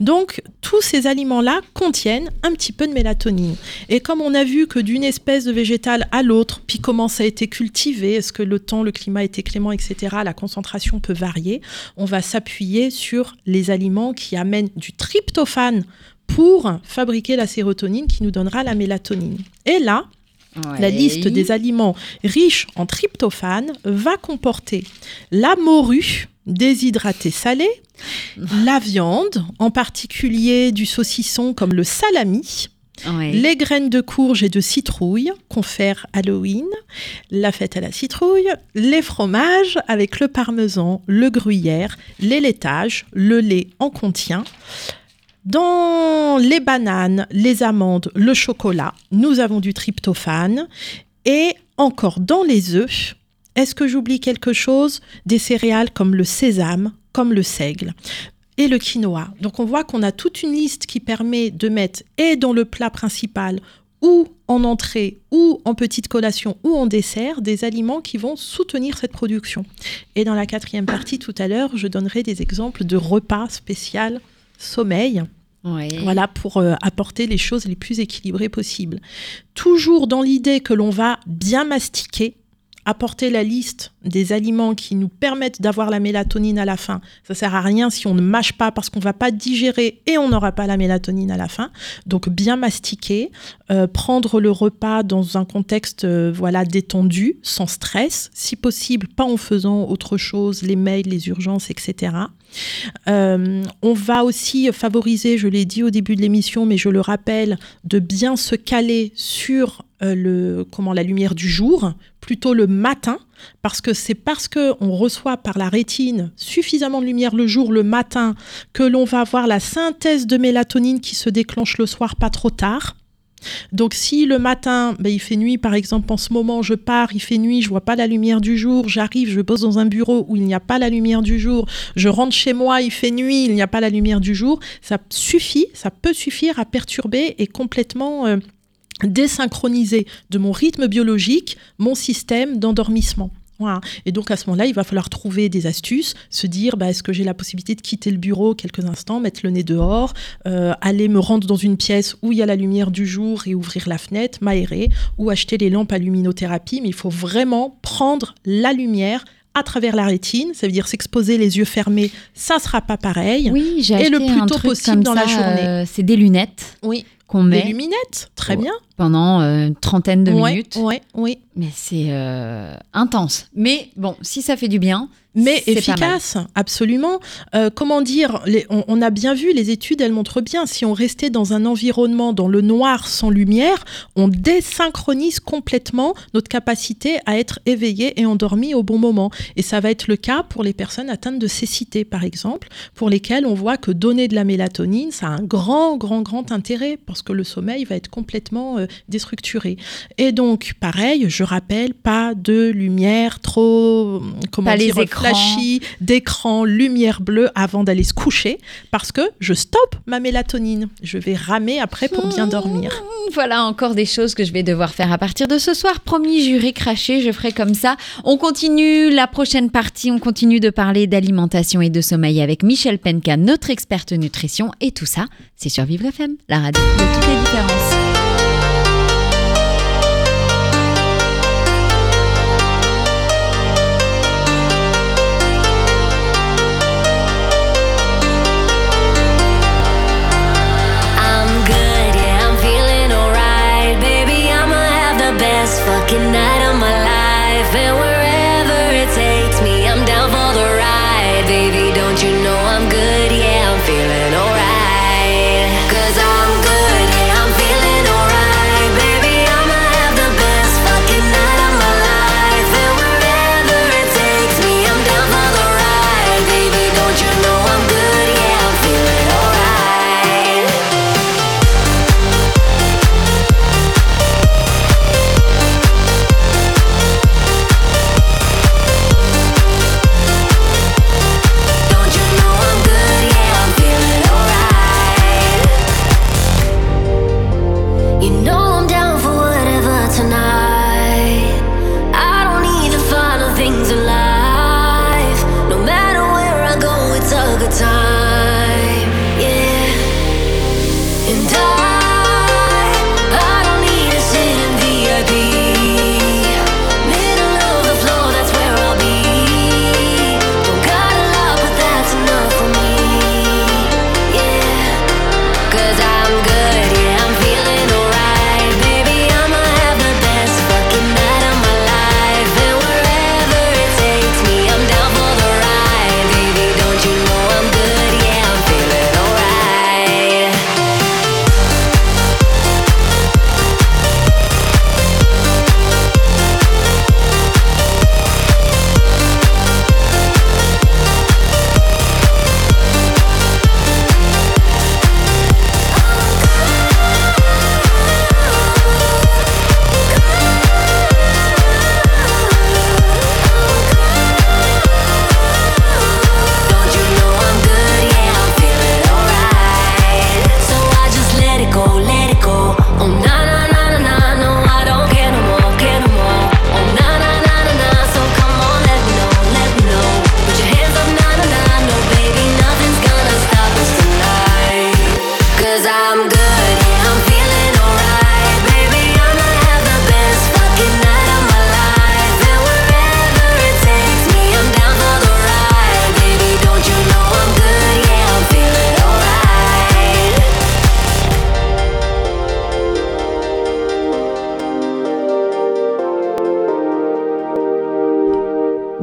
Donc, tous ces aliments-là contiennent un petit peu de mélatonine. Et comme on a vu que d'une espèce de végétal à l'autre, puis comment ça a été cultivé, est-ce que le temps, le climat été clément, etc., la concentration peut varier, on va s'appuyer sur les aliments qui amènent du tryptophane pour fabriquer la sérotonine qui nous donnera la mélatonine. Et là, la liste des aliments riches en tryptophane va comporter la morue déshydratée salée, la viande, en particulier du saucisson comme le salami, Ouais. les graines de courge et de citrouille qu'on fait Halloween, la fête à la citrouille, les fromages avec le parmesan, le gruyère, les laitages, le lait en contient. Dans les bananes, les amandes, le chocolat, nous avons du tryptophane. Et encore dans les œufs, est-ce que j'oublie quelque chose? Des céréales comme le sésame, comme le seigle et le quinoa. Donc on voit qu'on a toute une liste qui permet de mettre et dans le plat principal ou en entrée ou en petite collation ou en dessert des aliments qui vont soutenir cette production. Et dans la quatrième partie tout à l'heure, je donnerai des exemples de repas spécial sommeil. Voilà, pour euh, apporter les choses les plus équilibrées possibles. Toujours dans l'idée que l'on va bien mastiquer, apporter la liste des aliments qui nous permettent d'avoir la mélatonine à la fin. Ça sert à rien si on ne mâche pas parce qu'on va pas digérer et on n'aura pas la mélatonine à la fin. Donc bien mastiquer, euh, prendre le repas dans un contexte euh, voilà détendu, sans stress, si possible pas en faisant autre chose, les mails, les urgences, etc. Euh, on va aussi favoriser, je l'ai dit au début de l'émission, mais je le rappelle, de bien se caler sur le, comment, la lumière du jour, plutôt le matin, parce que c'est parce que on reçoit par la rétine suffisamment de lumière le jour, le matin, que l'on va avoir la synthèse de mélatonine qui se déclenche le soir pas trop tard. Donc si le matin, ben, il fait nuit, par exemple en ce moment, je pars, il fait nuit, je vois pas la lumière du jour, j'arrive, je bosse dans un bureau où il n'y a pas la lumière du jour, je rentre chez moi, il fait nuit, il n'y a pas la lumière du jour, ça suffit, ça peut suffire à perturber et complètement euh, désynchroniser de mon rythme biologique mon système d'endormissement. Voilà. Et donc à ce moment-là, il va falloir trouver des astuces, se dire bah, est-ce que j'ai la possibilité de quitter le bureau quelques instants, mettre le nez dehors, euh, aller me rendre dans une pièce où il y a la lumière du jour et ouvrir la fenêtre, m'aérer, ou acheter les lampes à luminothérapie. Mais il faut vraiment prendre la lumière à travers la rétine, ça veut dire s'exposer les yeux fermés, ça sera pas pareil. Oui, j'ai Et acheté le plus un tôt truc possible comme dans la ça, journée. euh, c'est des lunettes Oui. Qu'on Des met luminettes, très bien. pendant euh, une trentaine de Ouais, minutes. ouais, oui. Mais c'est euh, intense. Mais bon, si ça fait du bien, Mais efficace, absolument. Euh, comment dire les- on, on a bien vu, les études, elles montrent bien, si on restait dans un environnement dans le noir sans lumière, on désynchronise complètement notre capacité à être éveillé et endormi au bon moment. Et ça va être le cas pour les personnes atteintes de cécité, par exemple, pour lesquelles on voit que donner de la mélatonine, ça a un grand, grand, grand intérêt, parce que le sommeil va être complètement euh, déstructuré. Et donc, pareil, je rappelle, pas de lumière trop, hum, comment Pas les dire, écrans. Flashy, d'écran, lumière bleue avant d'aller se coucher, parce que je stoppe ma mélatonine. Je vais ramer après pour bien dormir. Voilà encore des choses que je vais devoir faire à partir de ce soir. Promis, juré, craché, je ferai comme ça. On continue la prochaine partie, on continue de parler d'alimentation et de sommeil avec Michel Penka, notre experte nutrition. Et tout ça, c'est sur Vivre FM, la radio de toutes les différences.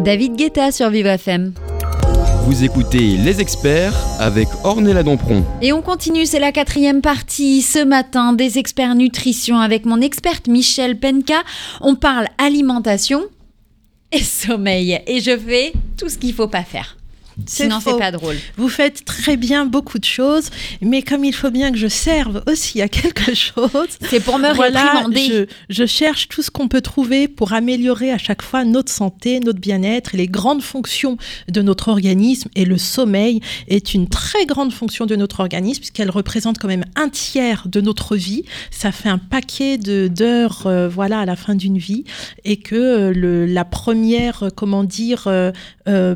David Guetta sur Vivre FM. Vous écoutez Les Experts avec Ornella Dampron. Et on continue, c'est la quatrième partie ce matin des experts nutrition avec mon experte Michel Penka. On parle alimentation et sommeil. Et je fais tout ce qu'il faut pas faire. Sinon, c'est pas drôle. Vous faites très bien beaucoup de choses, mais comme il faut bien que je serve aussi à quelque chose, C'est pour me voilà, réprimander. je, je cherche tout ce qu'on peut trouver pour améliorer à chaque fois notre santé, notre bien-être et les grandes fonctions de notre organisme. Et le sommeil est une très grande fonction de notre organisme puisqu'elle représente quand même un tiers de notre vie. Ça fait un paquet d'heures, euh, voilà, à la fin d'une vie, et que euh, le, la première, comment dire, euh, euh,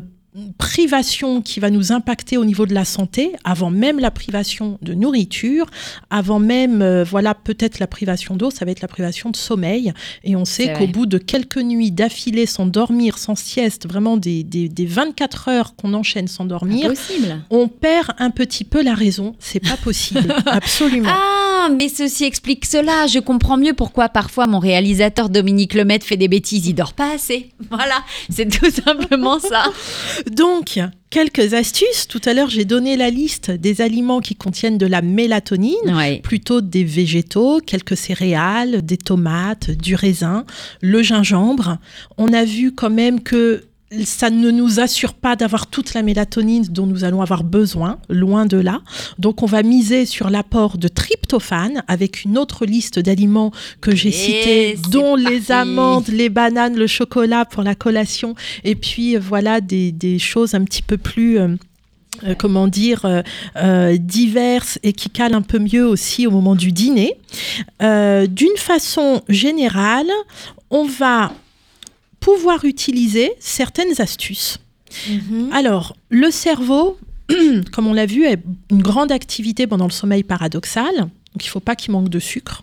privation qui va nous impacter au niveau de la santé, avant même la privation de nourriture, avant même, euh, voilà, peut-être la privation d'eau, ça va être la privation de sommeil. Et on sait qu'au bout de quelques nuits d'affilée sans dormir, sans sieste, vraiment des, des, des 24 heures qu'on enchaîne sans dormir, Impossible. on perd un petit peu la raison. C'est pas possible. Absolument. Ah, mais ceci explique cela. Je comprends mieux pourquoi parfois mon réalisateur Dominique Lemaitre fait des bêtises. Il dort pas assez. Voilà, c'est tout simplement ça. Donc, quelques astuces. Tout à l'heure, j'ai donné la liste des aliments qui contiennent de la mélatonine. Ouais. plutôt des végétaux, quelques céréales, des tomates, du raisin, le gingembre. On a vu quand même que ça ne nous assure pas d'avoir toute la mélatonine dont nous allons avoir besoin, loin de là. Donc on va miser sur l'apport de tryptophane avec une autre liste d'aliments que j'ai cités, dont les amandes, les bananes, le chocolat pour la collation, et puis euh, voilà des, des choses un petit peu plus... euh, euh, comment dire, euh, euh, diverses et qui calent un peu mieux aussi au moment du dîner. D'une façon générale, on va pouvoir utiliser certaines astuces. Mhm. Alors, le cerveau, comme on l'a vu, a une grande activité pendant le sommeil paradoxal. Donc, il ne faut pas qu'il manque de sucre.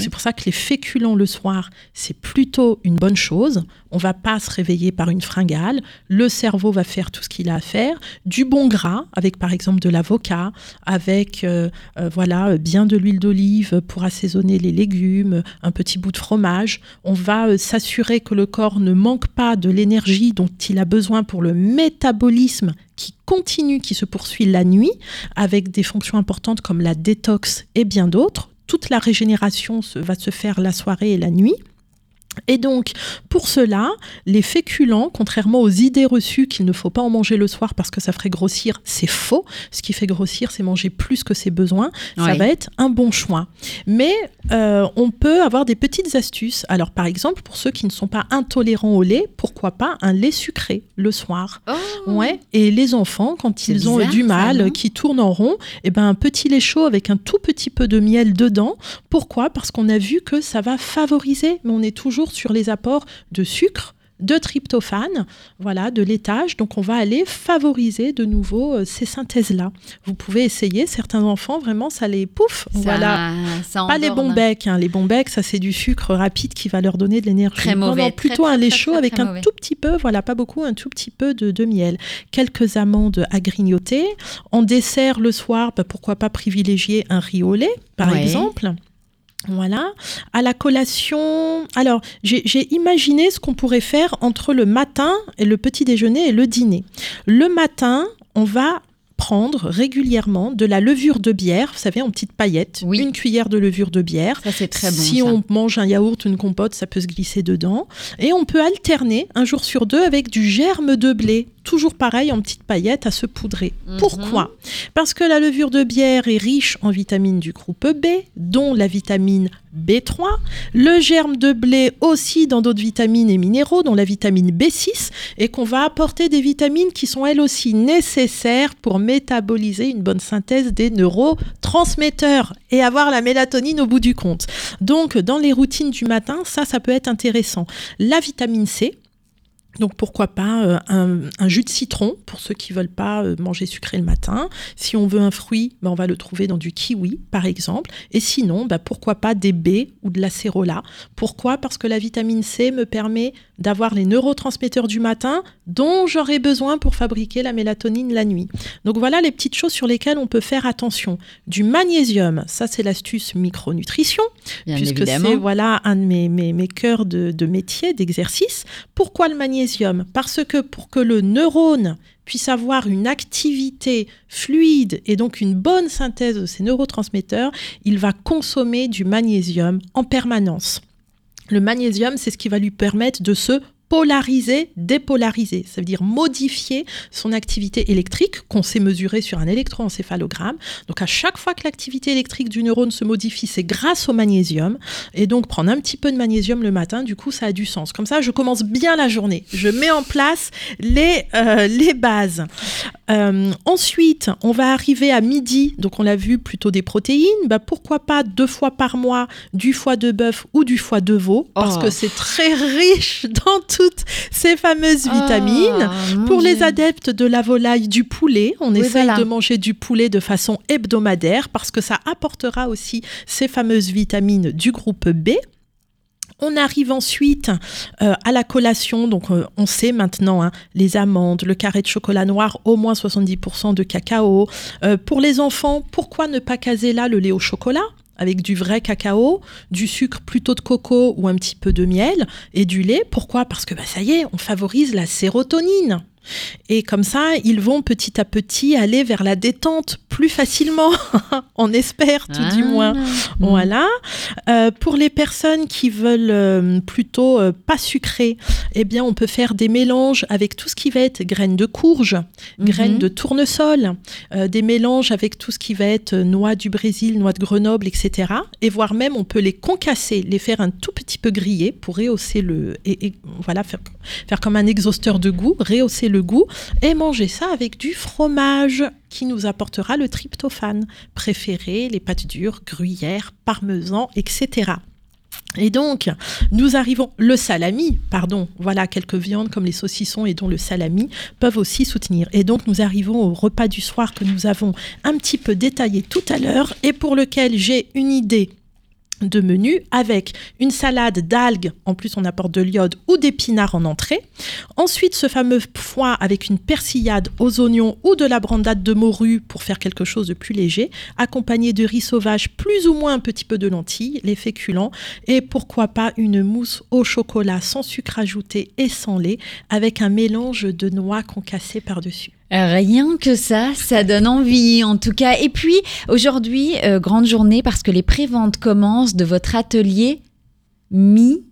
C'est pour ça que les féculents le soir, c'est plutôt une bonne chose. On va pas se réveiller par une fringale. Le cerveau va faire tout ce qu'il a à faire. Du bon gras, avec par exemple de l'avocat, avec euh, euh, voilà bien de l'huile d'olive pour assaisonner les légumes, un petit bout de fromage. On va euh, s'assurer que le corps ne manque pas de l'énergie dont il a besoin pour le métabolisme qui continue, qui se poursuit la nuit, avec des fonctions importantes comme la détox et bien d'autres. Toute la régénération va se faire la soirée et la nuit. Et donc, pour cela, les féculents, contrairement aux idées reçues qu'il ne faut pas en manger le soir parce que ça ferait grossir, c'est faux. Ce qui fait grossir, c'est manger plus que ses besoins. Ça va être un bon choix. Mais euh, on peut avoir des petites astuces. Alors, par exemple, pour ceux qui ne sont pas intolérants au lait, pourquoi pas un lait sucré le soir? Oh. Ouais, et les enfants, quand ils ont du mal, qui tournent en rond, et ben un petit lait chaud avec un tout petit peu de miel dedans. Pourquoi? Parce qu'on a vu que ça va favoriser, mais on est toujours sur les apports de sucre de tryptophane, voilà, de laitage. Donc, on va aller favoriser de nouveau euh, ces synthèses-là. Vous pouvez essayer. Certains enfants, vraiment, ça les pouf. Ça- voilà. ça Pas les bons becs. hein. Les bons becs, ça, c'est du sucre rapide qui va leur donner de l'énergie. Très mauvais, non, plutôt très, un lait chaud avec très un mauvais. tout petit peu, voilà, pas beaucoup, un tout petit peu de, de miel. Quelques amandes à grignoter. En dessert, le soir, bah, pourquoi pas privilégier un riz au lait, par Ouais. exemple. Voilà. À la collation, alors j'ai imaginé ce qu'on pourrait faire entre le matin et le petit déjeuner et le dîner. Le matin, on va prendre régulièrement de la levure de bière, vous savez, en petites paillettes, Oui. une cuillère de levure de bière. Ça, c'est très bon. si ça. on mange un yaourt, une compote, ça peut se glisser dedans. Et on peut alterner un jour sur deux avec du germe de blé, toujours pareil en petites paillettes à se poudrer. Mhm. Pourquoi? Parce que la levure de bière est riche en vitamines du groupe B, dont la vitamine B3, le germe de blé aussi dans d'autres vitamines et minéraux, dont la vitamine B6, et qu'on va apporter des vitamines qui sont elles aussi nécessaires pour métaboliser une bonne synthèse des neurotransmetteurs et avoir la mélatonine au bout du compte. Donc, dans les routines du matin, ça, ça peut être intéressant. La vitamine C, donc pourquoi pas euh, un, un jus de citron pour ceux qui veulent pas euh, manger sucré le matin. Si on veut un fruit, ben, on va le trouver dans du kiwi par exemple. Et sinon, ben, pourquoi pas des baies ou de la cérola. Pourquoi? Parce que la vitamine C me permet d'avoir les neurotransmetteurs du matin dont j'aurai besoin pour fabriquer la mélatonine la nuit. Donc voilà les petites choses sur lesquelles on peut faire attention. Du magnésium, ça c'est l'astuce micronutrition Bien puisque c'est voilà un de mes, mes, mes cœurs de, de métier, d'exercice. Pourquoi le magnésium? Parce que pour que le neurone puisse avoir une activité fluide et donc une bonne synthèse de ses neurotransmetteurs, il va consommer du magnésium en permanence. Le magnésium, c'est ce qui va lui permettre de se polariser, dépolariser. Ça veut dire modifier son activité électrique qu'on sait mesurer sur un électroencéphalogramme. Donc à chaque fois que l'activité électrique du neurone se modifie, c'est grâce au magnésium. Et donc prendre un petit peu de magnésium le matin, du coup, ça a du sens. Comme ça, je commence bien la journée. Je mets en place les, euh, les bases. Euh, ensuite, on va arriver à midi. Donc on l'a vu, plutôt des protéines. Bah, pourquoi pas deux fois par mois du foie de bœuf ou du foie de veau? Parce Oh. que c'est très riche dans toutes ces fameuses vitamines. Ah, mon Pour les Dieu. adeptes de la volaille, du poulet, on Oui, essaye voilà. de manger du poulet de façon hebdomadaire parce que ça apportera aussi ces fameuses vitamines du groupe B. On arrive ensuite euh, à la collation, donc euh, on sait maintenant hein, les amandes, le carré de chocolat noir, au moins 70% de cacao. Euh, pour les enfants, pourquoi ne pas caser là le lait au chocolat? Avec du vrai cacao, du sucre plutôt de coco ou un petit peu de miel et du lait. Pourquoi? Parce que bah, ça y est, on favorise la sérotonine. Et comme ça, ils vont petit à petit aller vers la détente plus facilement. on espère tout du Ah. moins. Voilà. Euh, pour les personnes qui veulent euh, plutôt euh, pas sucré, eh bien, on peut faire des mélanges avec tout ce qui va être graines de courge, Mhm. graines de tournesol, des mélanges avec tout ce qui va être noix du Brésil, noix de Grenoble, etc. Et voire même, on peut les concasser, les faire un tout petit peu griller pour rehausser le, et, et voilà, faire, faire comme un exhausteur de goût, rehausser le goût et manger ça avec du fromage qui nous apportera le tryptophane préféré, les pâtes dures, gruyère, parmesan, etc. Et donc, nous arrivons, le salami, pardon, voilà, quelques viandes comme les saucissons et dont le salami peuvent aussi soutenir. Et donc, nous arrivons au repas du soir que nous avons un petit peu détaillé tout à l'heure et pour lequel j'ai une idée de menu avec une salade d'algues, en plus on apporte de l'iode ou d'épinards en entrée. Ensuite, ce fameux foie avec une persillade aux oignons ou de la brandade de morue pour faire quelque chose de plus léger, accompagné de riz sauvage, plus ou moins un petit peu de lentilles, les féculents, et pourquoi pas une mousse au chocolat sans sucre ajouté et sans lait, avec un mélange de noix concassées par-dessus. Rien que ça, ça donne envie en tout cas. Et puis aujourd'hui, euh, grande journée parce que les préventes commencent de votre atelier Mi.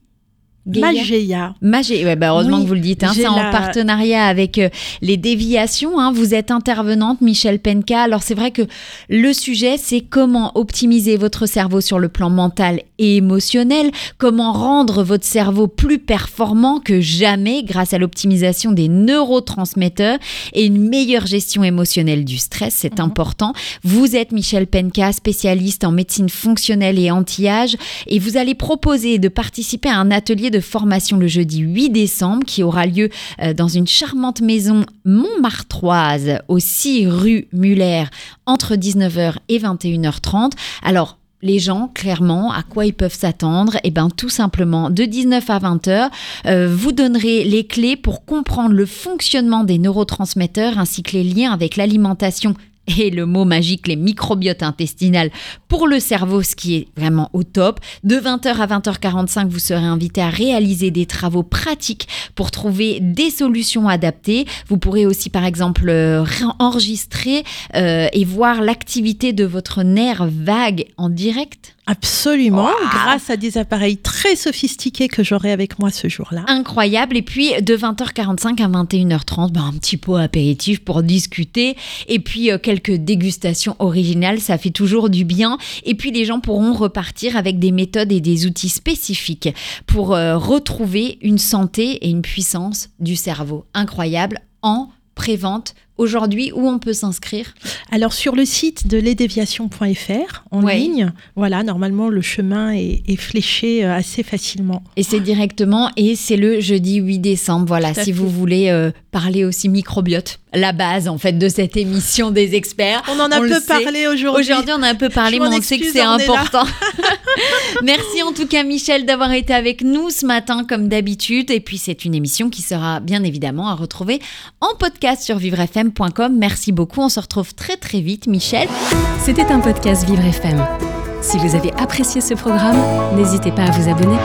Magéa. Magé, ouais, bah heureusement Oui, que vous le dites, hein, c'est en partenariat avec euh, les déviations. hein. Vous êtes intervenante, Michel Penka. Alors c'est vrai que le sujet, c'est comment optimiser votre cerveau sur le plan mental et émotionnel, comment rendre votre cerveau plus performant que jamais grâce à l'optimisation des neurotransmetteurs et une meilleure gestion émotionnelle du stress, c'est important. Vous êtes Michel Penka, spécialiste en médecine fonctionnelle et anti-âge, et vous allez proposer de participer à un atelier de formation le jeudi 8 décembre qui aura lieu euh, dans une charmante maison montmartroise au 6 rue Muller entre 19h et 21h30. Alors, les gens, clairement, à quoi ils peuvent s'attendre? Eh bien, tout simplement, de 19 à 20 heures, euh, vous donnerez les clés pour comprendre le fonctionnement des neurotransmetteurs ainsi que les liens avec l'alimentation et le mot magique, les microbiotes intestinales pour le cerveau, ce qui est vraiment au top. De 20h à 20h45, vous serez invité à réaliser des travaux pratiques pour trouver des solutions adaptées. Vous pourrez aussi, par exemple, euh, enregistrer euh, et voir l'activité de votre nerf vague en direct. Absolument, grâce à des appareils très sophistiqués que j'aurai avec moi ce jour-là. Incroyable. Et puis, de 20h45 à 21h30, ben, un petit pot apéritif pour discuter. Et puis, euh, quelques dégustations originales, ça fait toujours du bien. Et puis, les gens pourront repartir avec des méthodes et des outils spécifiques pour euh, retrouver une santé et une puissance du cerveau. Incroyable en prévente aujourd'hui où on peut s'inscrire. Alors sur le site de lesdéviations.fr en Ouais. ligne, voilà, normalement le chemin est, est fléché euh, assez facilement. Et c'est directement, et c'est le jeudi 8 décembre. Voilà, si fait. vous voulez euh, parler aussi microbiote, la base en fait de cette émission des experts. On en a On peu parlé aujourd'hui. Aujourd'hui, on a un peu parlé, Je mais on sait que c'est important. Merci en tout cas, Michel, d'avoir été avec nous ce matin, comme d'habitude. Et puis, c'est une émission qui sera bien évidemment à retrouver en podcast sur Merci beaucoup. On se retrouve très, très vite, Michel. C'était un podcast Vivre FM. Si vous avez apprécié ce programme, n'hésitez pas à vous abonner.